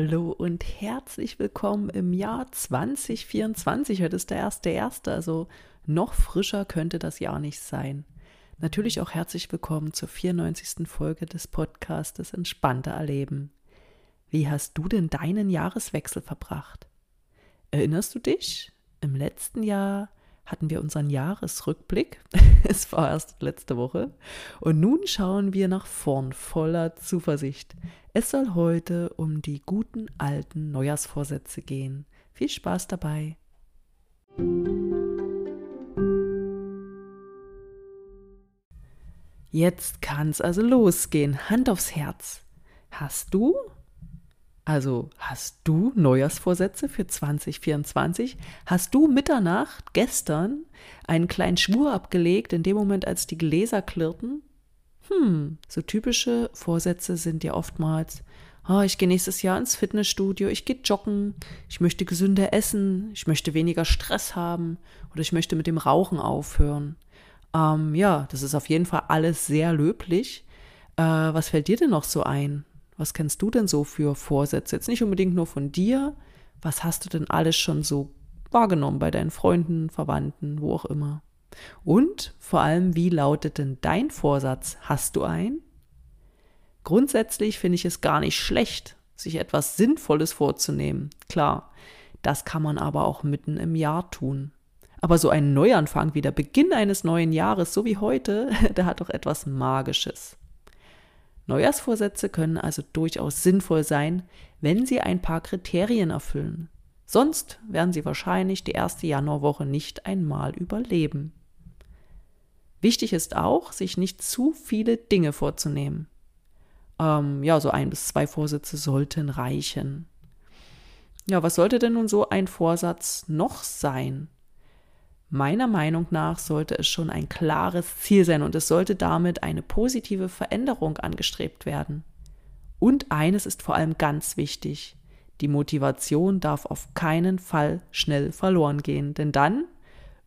Hallo und herzlich willkommen im Jahr 2024. Heute ist der erste erste, also noch frischer könnte das Jahr nicht sein. Natürlich auch herzlich willkommen zur 94. Folge des Podcastes Entspannter Erleben. Wie hast du denn deinen Jahreswechsel verbracht? Erinnerst du dich? Im letzten Jahr hatten wir unseren Jahresrückblick. es war erst letzte Woche. Und nun schauen wir nach vorn voller Zuversicht. Es soll heute um die guten alten Neujahrsvorsätze gehen. Viel Spaß dabei. Jetzt kann's also losgehen. Hand aufs Herz. Hast du also hast du Neujahrsvorsätze für 2024? Hast du Mitternacht gestern einen kleinen Schwur abgelegt, in dem Moment, als die Gläser klirrten? Hm, so typische Vorsätze sind ja oftmals, oh, ich gehe nächstes Jahr ins Fitnessstudio, ich gehe joggen, ich möchte gesünder essen, ich möchte weniger Stress haben oder ich möchte mit dem Rauchen aufhören. Ähm, ja, das ist auf jeden Fall alles sehr löblich. Äh, was fällt dir denn noch so ein? Was kennst du denn so für Vorsätze? Jetzt nicht unbedingt nur von dir. Was hast du denn alles schon so wahrgenommen bei deinen Freunden, Verwandten, wo auch immer? Und vor allem, wie lautet denn dein Vorsatz? Hast du einen? Grundsätzlich finde ich es gar nicht schlecht, sich etwas Sinnvolles vorzunehmen. Klar, das kann man aber auch mitten im Jahr tun. Aber so ein Neuanfang wie der Beginn eines neuen Jahres, so wie heute, der hat doch etwas Magisches. Neujahrsvorsätze können also durchaus sinnvoll sein, wenn sie ein paar Kriterien erfüllen. Sonst werden sie wahrscheinlich die erste Januarwoche nicht einmal überleben. Wichtig ist auch, sich nicht zu viele Dinge vorzunehmen. Ähm, ja, so ein bis zwei Vorsätze sollten reichen. Ja, was sollte denn nun so ein Vorsatz noch sein? Meiner Meinung nach sollte es schon ein klares Ziel sein und es sollte damit eine positive Veränderung angestrebt werden. Und eines ist vor allem ganz wichtig. Die Motivation darf auf keinen Fall schnell verloren gehen, denn dann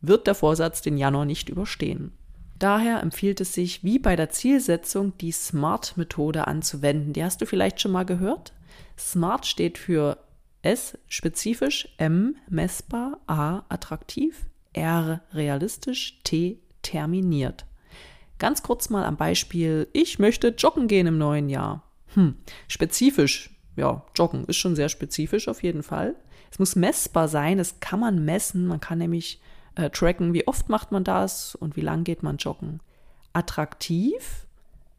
wird der Vorsatz den Januar nicht überstehen. Daher empfiehlt es sich, wie bei der Zielsetzung, die SMART-Methode anzuwenden. Die hast du vielleicht schon mal gehört. SMART steht für S spezifisch, M messbar, A attraktiv, R realistisch, T terminiert. Ganz kurz mal am Beispiel, ich möchte joggen gehen im neuen Jahr. Hm, spezifisch, ja, joggen ist schon sehr spezifisch auf jeden Fall. Es muss messbar sein, es kann man messen, man kann nämlich äh, tracken, wie oft macht man das und wie lang geht man joggen. Attraktiv,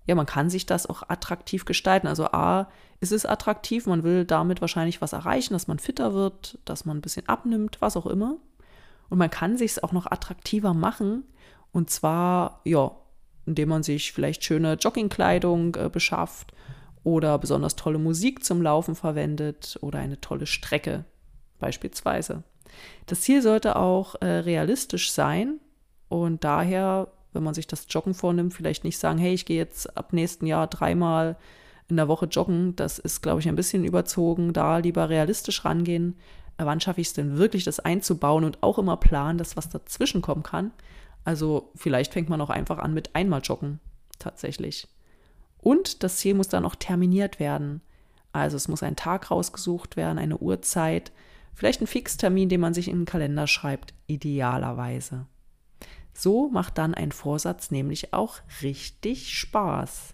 ja, man kann sich das auch attraktiv gestalten. Also A, ist es attraktiv, man will damit wahrscheinlich was erreichen, dass man fitter wird, dass man ein bisschen abnimmt, was auch immer. Und man kann sich es auch noch attraktiver machen. Und zwar, ja, indem man sich vielleicht schöne Joggingkleidung äh, beschafft oder besonders tolle Musik zum Laufen verwendet oder eine tolle Strecke beispielsweise. Das Ziel sollte auch äh, realistisch sein und daher, wenn man sich das Joggen vornimmt, vielleicht nicht sagen, hey, ich gehe jetzt ab nächsten Jahr dreimal in der Woche joggen. Das ist, glaube ich, ein bisschen überzogen. Da lieber realistisch rangehen wann schaffe ich es denn wirklich, das einzubauen und auch immer planen, dass was dazwischen kommen kann. Also vielleicht fängt man auch einfach an mit einmal joggen, tatsächlich. Und das Ziel muss dann auch terminiert werden. Also es muss ein Tag rausgesucht werden, eine Uhrzeit, vielleicht ein Fixtermin, den man sich in den Kalender schreibt, idealerweise. So macht dann ein Vorsatz nämlich auch richtig Spaß.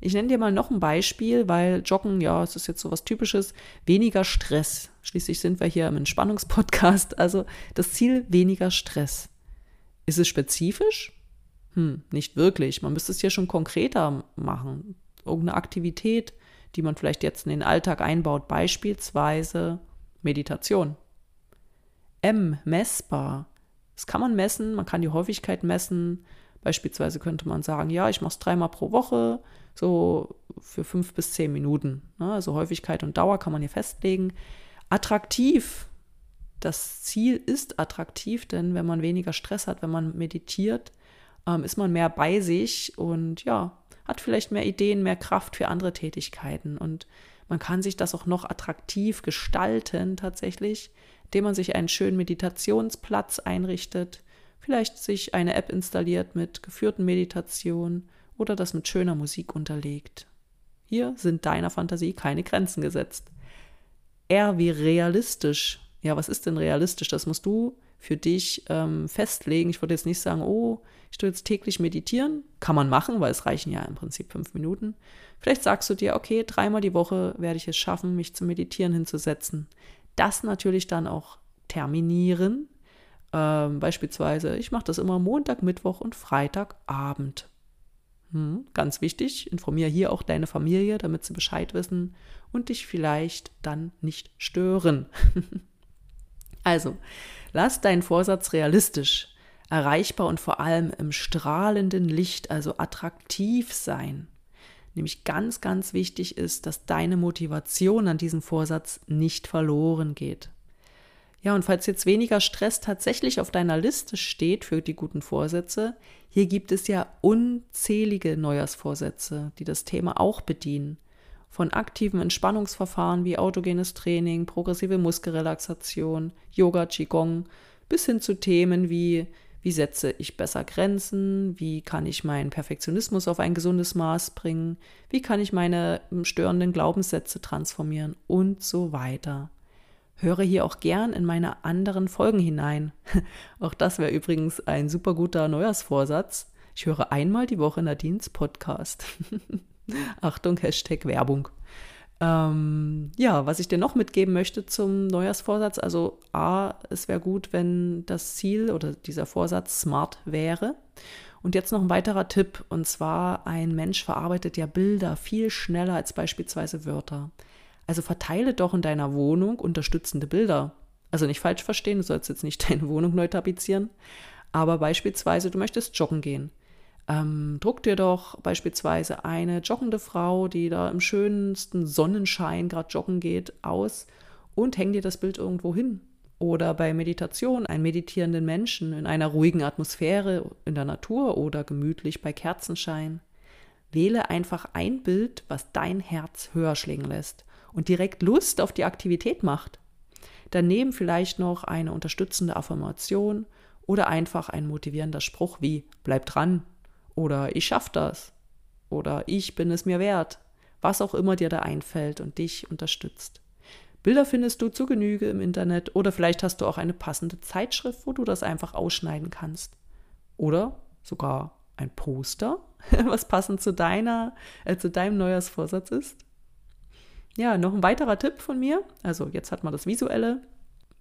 Ich nenne dir mal noch ein Beispiel, weil Joggen, ja, es ist jetzt so was Typisches, weniger Stress. Schließlich sind wir hier im Entspannungspodcast, also das Ziel weniger Stress. Ist es spezifisch? Hm, nicht wirklich. Man müsste es hier schon konkreter machen. Irgendeine Aktivität, die man vielleicht jetzt in den Alltag einbaut, beispielsweise Meditation. M, messbar. Das kann man messen, man kann die Häufigkeit messen. Beispielsweise könnte man sagen, ja, ich mache es dreimal pro Woche, so für fünf bis zehn Minuten. Ne? Also Häufigkeit und Dauer kann man hier festlegen. Attraktiv. Das Ziel ist attraktiv, denn wenn man weniger Stress hat, wenn man meditiert, ähm, ist man mehr bei sich und ja, hat vielleicht mehr Ideen, mehr Kraft für andere Tätigkeiten. Und man kann sich das auch noch attraktiv gestalten tatsächlich, indem man sich einen schönen Meditationsplatz einrichtet, vielleicht sich eine App installiert mit geführten Meditationen oder das mit schöner Musik unterlegt. Hier sind deiner Fantasie keine Grenzen gesetzt. Eher wie realistisch. Ja, was ist denn realistisch? Das musst du für dich ähm, festlegen. Ich würde jetzt nicht sagen, oh, ich tue jetzt täglich meditieren. Kann man machen, weil es reichen ja im Prinzip fünf Minuten. Vielleicht sagst du dir, okay, dreimal die Woche werde ich es schaffen, mich zum Meditieren hinzusetzen. Das natürlich dann auch terminieren. Ähm, beispielsweise, ich mache das immer Montag, Mittwoch und Freitagabend. Hm, ganz wichtig, informiere hier auch deine Familie, damit sie Bescheid wissen und dich vielleicht dann nicht stören. also, lass deinen Vorsatz realistisch, erreichbar und vor allem im strahlenden Licht, also attraktiv sein. Nämlich ganz, ganz wichtig ist, dass deine Motivation an diesem Vorsatz nicht verloren geht. Ja, und falls jetzt weniger Stress tatsächlich auf deiner Liste steht für die guten Vorsätze, hier gibt es ja unzählige Neujahrsvorsätze, die das Thema auch bedienen. Von aktiven Entspannungsverfahren wie autogenes Training, progressive Muskelrelaxation, Yoga, Qigong, bis hin zu Themen wie wie setze ich besser Grenzen? Wie kann ich meinen Perfektionismus auf ein gesundes Maß bringen? Wie kann ich meine störenden Glaubenssätze transformieren? Und so weiter. Höre hier auch gern in meine anderen Folgen hinein. auch das wäre übrigens ein super guter Neujahrsvorsatz. Ich höre einmal die Woche Nadines Podcast. Achtung, Hashtag Werbung. Ähm, ja, was ich dir noch mitgeben möchte zum Neujahrsvorsatz, also A, es wäre gut, wenn das Ziel oder dieser Vorsatz smart wäre. Und jetzt noch ein weiterer Tipp, und zwar ein Mensch verarbeitet ja Bilder viel schneller als beispielsweise Wörter. Also verteile doch in deiner Wohnung unterstützende Bilder. Also nicht falsch verstehen, du sollst jetzt nicht deine Wohnung neu tapezieren, aber beispielsweise du möchtest joggen gehen. Ähm, druck dir doch beispielsweise eine joggende Frau, die da im schönsten Sonnenschein gerade joggen geht, aus und häng dir das Bild irgendwo hin. Oder bei Meditation einen meditierenden Menschen in einer ruhigen Atmosphäre in der Natur oder gemütlich bei Kerzenschein. Wähle einfach ein Bild, was dein Herz höher schlägen lässt und direkt Lust auf die Aktivität macht. Daneben vielleicht noch eine unterstützende Affirmation oder einfach ein motivierender Spruch wie bleib dran oder ich schaff das oder ich bin es mir wert, was auch immer dir da einfällt und dich unterstützt. Bilder findest du zu Genüge im Internet oder vielleicht hast du auch eine passende Zeitschrift, wo du das einfach ausschneiden kannst. Oder sogar ein Poster, was passend zu deiner, äh, zu deinem Neujahrsvorsatz ist. Ja, noch ein weiterer Tipp von mir. Also jetzt hat man das Visuelle.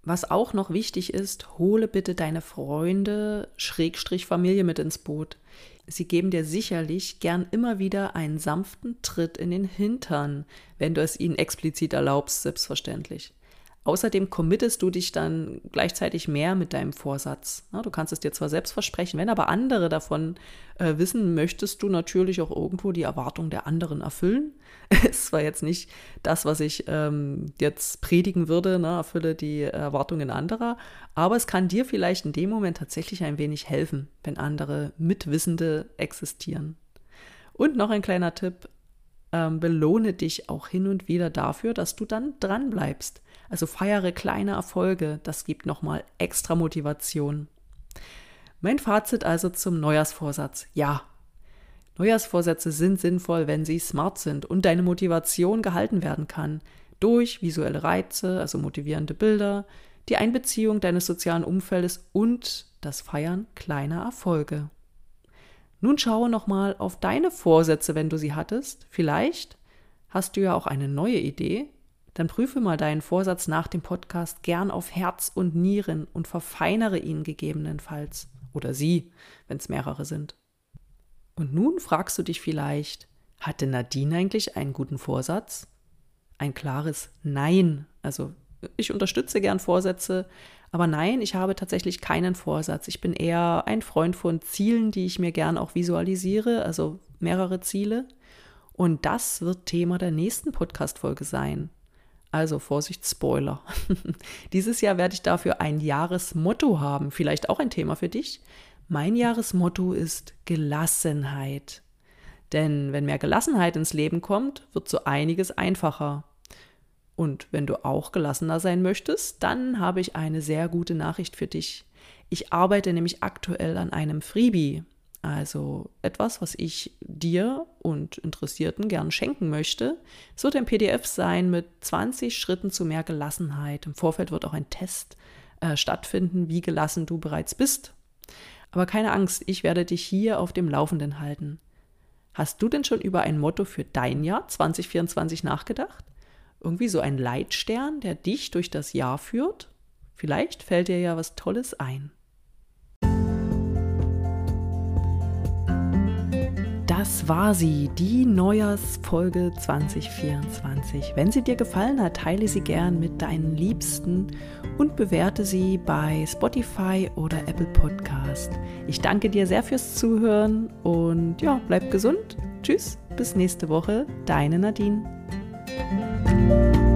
Was auch noch wichtig ist, hole bitte deine Freunde, Schrägstrich Familie mit ins Boot. Sie geben dir sicherlich gern immer wieder einen sanften Tritt in den Hintern, wenn du es ihnen explizit erlaubst, selbstverständlich. Außerdem committest du dich dann gleichzeitig mehr mit deinem Vorsatz. du kannst es dir zwar selbst versprechen, wenn aber andere davon äh, wissen, möchtest du natürlich auch irgendwo die Erwartung der anderen erfüllen. es war jetzt nicht das, was ich ähm, jetzt predigen würde, ne, erfülle die Erwartungen anderer, aber es kann dir vielleicht in dem Moment tatsächlich ein wenig helfen, wenn andere Mitwissende existieren. Und noch ein kleiner Tipp, ähm, belohne dich auch hin und wieder dafür, dass du dann dran bleibst. Also feiere kleine Erfolge, das gibt nochmal extra Motivation. Mein Fazit also zum Neujahrsvorsatz. Ja, Neujahrsvorsätze sind sinnvoll, wenn sie smart sind und deine Motivation gehalten werden kann durch visuelle Reize, also motivierende Bilder, die Einbeziehung deines sozialen Umfeldes und das Feiern kleiner Erfolge. Nun schaue nochmal auf deine Vorsätze, wenn du sie hattest. Vielleicht hast du ja auch eine neue Idee. Dann prüfe mal deinen Vorsatz nach dem Podcast gern auf Herz und Nieren und verfeinere ihn gegebenenfalls. Oder sie, wenn es mehrere sind. Und nun fragst du dich vielleicht, hatte Nadine eigentlich einen guten Vorsatz? Ein klares Nein. Also ich unterstütze gern Vorsätze, aber nein, ich habe tatsächlich keinen Vorsatz. Ich bin eher ein Freund von Zielen, die ich mir gern auch visualisiere, also mehrere Ziele. Und das wird Thema der nächsten Podcast-Folge sein. Also Vorsicht, Spoiler. Dieses Jahr werde ich dafür ein Jahresmotto haben. Vielleicht auch ein Thema für dich. Mein Jahresmotto ist Gelassenheit. Denn wenn mehr Gelassenheit ins Leben kommt, wird so einiges einfacher. Und wenn du auch gelassener sein möchtest, dann habe ich eine sehr gute Nachricht für dich. Ich arbeite nämlich aktuell an einem Freebie, also etwas, was ich dir und Interessierten gern schenken möchte. Es wird ein PDF sein mit 20 Schritten zu mehr Gelassenheit. Im Vorfeld wird auch ein Test äh, stattfinden, wie gelassen du bereits bist. Aber keine Angst, ich werde dich hier auf dem Laufenden halten. Hast du denn schon über ein Motto für dein Jahr 2024 nachgedacht? Irgendwie so ein Leitstern, der dich durch das Jahr führt? Vielleicht fällt dir ja was Tolles ein. Das war sie, die Neujahrsfolge 2024. Wenn sie dir gefallen hat, teile sie gern mit deinen Liebsten und bewerte sie bei Spotify oder Apple Podcast. Ich danke dir sehr fürs Zuhören und ja, bleib gesund. Tschüss, bis nächste Woche, deine Nadine. Bye.